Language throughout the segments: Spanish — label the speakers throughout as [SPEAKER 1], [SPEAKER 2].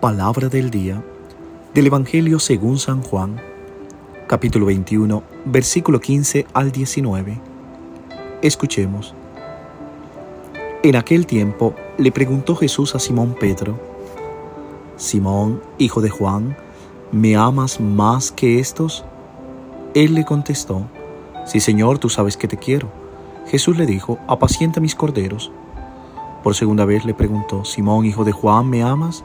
[SPEAKER 1] Palabra del día del Evangelio según San Juan, capítulo 21, versículo 15 al 19. Escuchemos. En aquel tiempo le preguntó Jesús a Simón Pedro, Simón, hijo de Juan, ¿me amas más que estos? Él le contestó, Sí, Señor, tú sabes que te quiero. Jesús le dijo, apacienta mis corderos. Por segunda vez le preguntó, Simón, hijo de Juan, ¿me amas?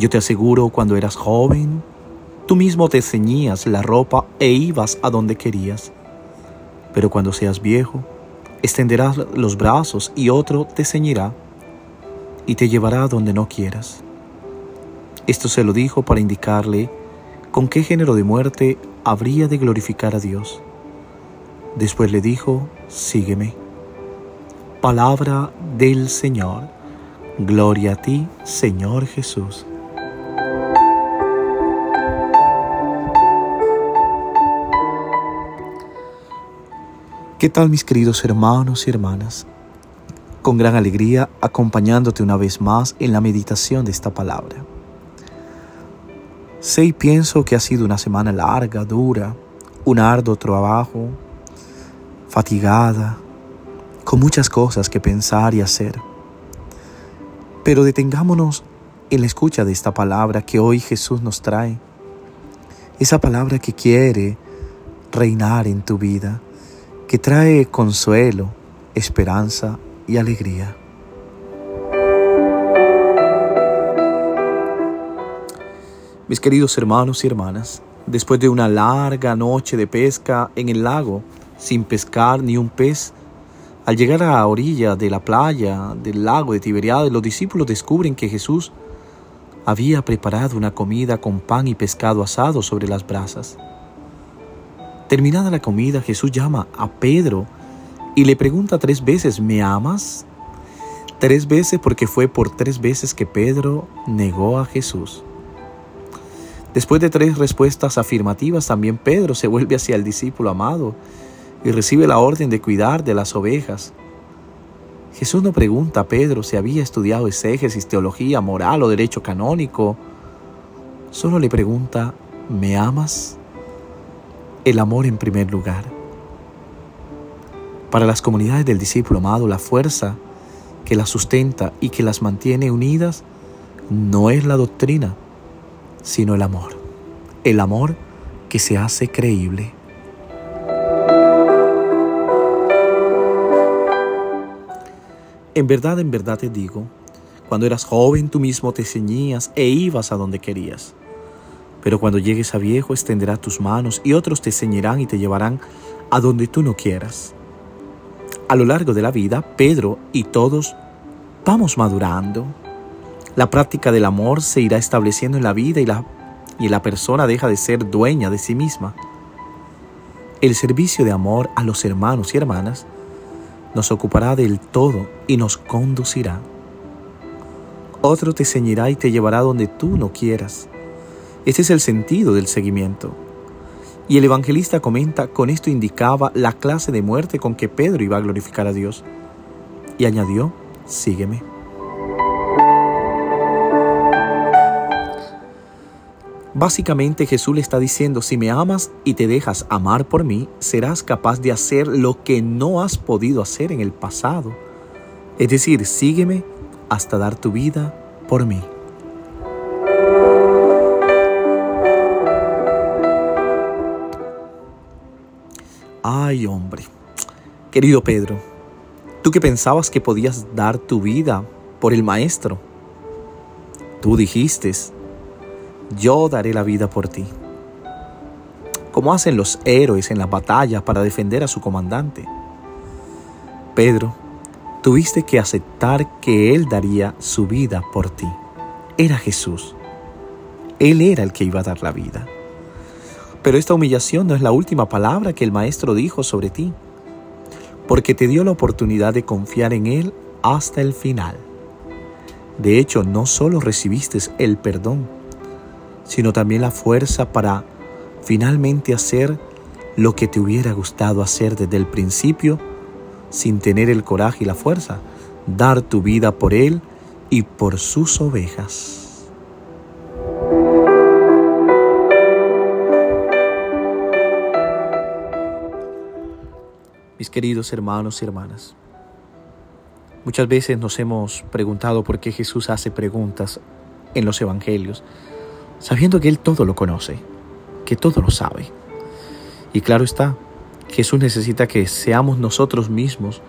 [SPEAKER 1] Yo te aseguro, cuando eras joven, tú mismo te ceñías la ropa e ibas a donde querías. Pero cuando seas viejo, extenderás los brazos y otro te ceñirá y te llevará a donde no quieras. Esto se lo dijo para indicarle con qué género de muerte habría de glorificar a Dios. Después le dijo, sígueme. Palabra del Señor. Gloria a ti, Señor Jesús. ¿Qué tal mis queridos hermanos y hermanas? Con gran alegría acompañándote una vez más en la meditación de esta palabra. Sé y pienso que ha sido una semana larga, dura, un arduo trabajo, fatigada, con muchas cosas que pensar y hacer. Pero detengámonos en la escucha de esta palabra que hoy Jesús nos trae. Esa palabra que quiere reinar en tu vida que trae consuelo, esperanza y alegría. Mis queridos hermanos y hermanas, después de una larga noche de pesca en el lago, sin pescar ni un pez, al llegar a la orilla de la playa del lago de Tiberiades, los discípulos descubren que Jesús había preparado una comida con pan y pescado asado sobre las brasas. Terminada la comida, Jesús llama a Pedro y le pregunta tres veces, ¿me amas? Tres veces porque fue por tres veces que Pedro negó a Jesús. Después de tres respuestas afirmativas, también Pedro se vuelve hacia el discípulo amado y recibe la orden de cuidar de las ovejas. Jesús no pregunta a Pedro si había estudiado exégesis, teología, moral o derecho canónico. Solo le pregunta, ¿me amas? El amor en primer lugar. Para las comunidades del discípulo amado, la fuerza que las sustenta y que las mantiene unidas no es la doctrina, sino el amor. El amor que se hace creíble. En verdad, en verdad te digo, cuando eras joven tú mismo te ceñías e ibas a donde querías. Pero cuando llegues a viejo extenderás tus manos y otros te ceñirán y te llevarán a donde tú no quieras. A lo largo de la vida, Pedro y todos vamos madurando. La práctica del amor se irá estableciendo en la vida y la, y la persona deja de ser dueña de sí misma. El servicio de amor a los hermanos y hermanas nos ocupará del todo y nos conducirá. Otro te ceñirá y te llevará donde tú no quieras. Ese es el sentido del seguimiento. Y el evangelista comenta, con esto indicaba la clase de muerte con que Pedro iba a glorificar a Dios. Y añadió, sígueme. Básicamente Jesús le está diciendo, si me amas y te dejas amar por mí, serás capaz de hacer lo que no has podido hacer en el pasado. Es decir, sígueme hasta dar tu vida por mí. Ay, hombre. Querido Pedro, tú que pensabas que podías dar tu vida por el Maestro, tú dijiste, yo daré la vida por ti. Como hacen los héroes en las batallas para defender a su comandante. Pedro, tuviste que aceptar que Él daría su vida por ti. era Jesús. Él era el que iba a dar la vida. Pero esta humillación no es la última palabra que el Maestro dijo sobre ti, porque te dio la oportunidad de confiar en Él hasta el final. De hecho, no solo recibiste el perdón, sino también la fuerza para finalmente hacer lo que te hubiera gustado hacer desde el principio sin tener el coraje y la fuerza, dar tu vida por Él y por sus ovejas. Mis queridos hermanos y hermanas, muchas veces nos hemos preguntado por qué Jesús hace preguntas en los evangelios, sabiendo que Él todo lo conoce, que todo lo sabe. Y claro está, Jesús necesita que seamos nosotros mismos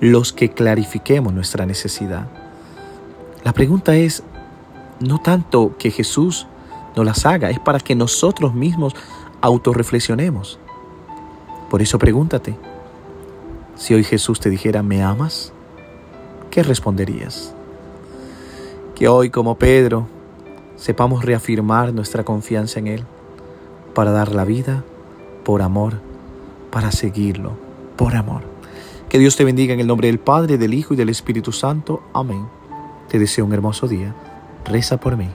[SPEAKER 1] los que clarifiquemos nuestra necesidad. La pregunta es no tanto que Jesús nos las haga, es para que nosotros mismos autorreflexionemos. Por eso pregúntate, si hoy Jesús te dijera, ¿me amas? ¿Qué responderías? Que hoy, como Pedro, sepamos reafirmar nuestra confianza en Él para dar la vida por amor, para seguirlo por amor. Que Dios te bendiga en el nombre del Padre, del Hijo y del Espíritu Santo. Amén. Te deseo un hermoso día. Reza por mí.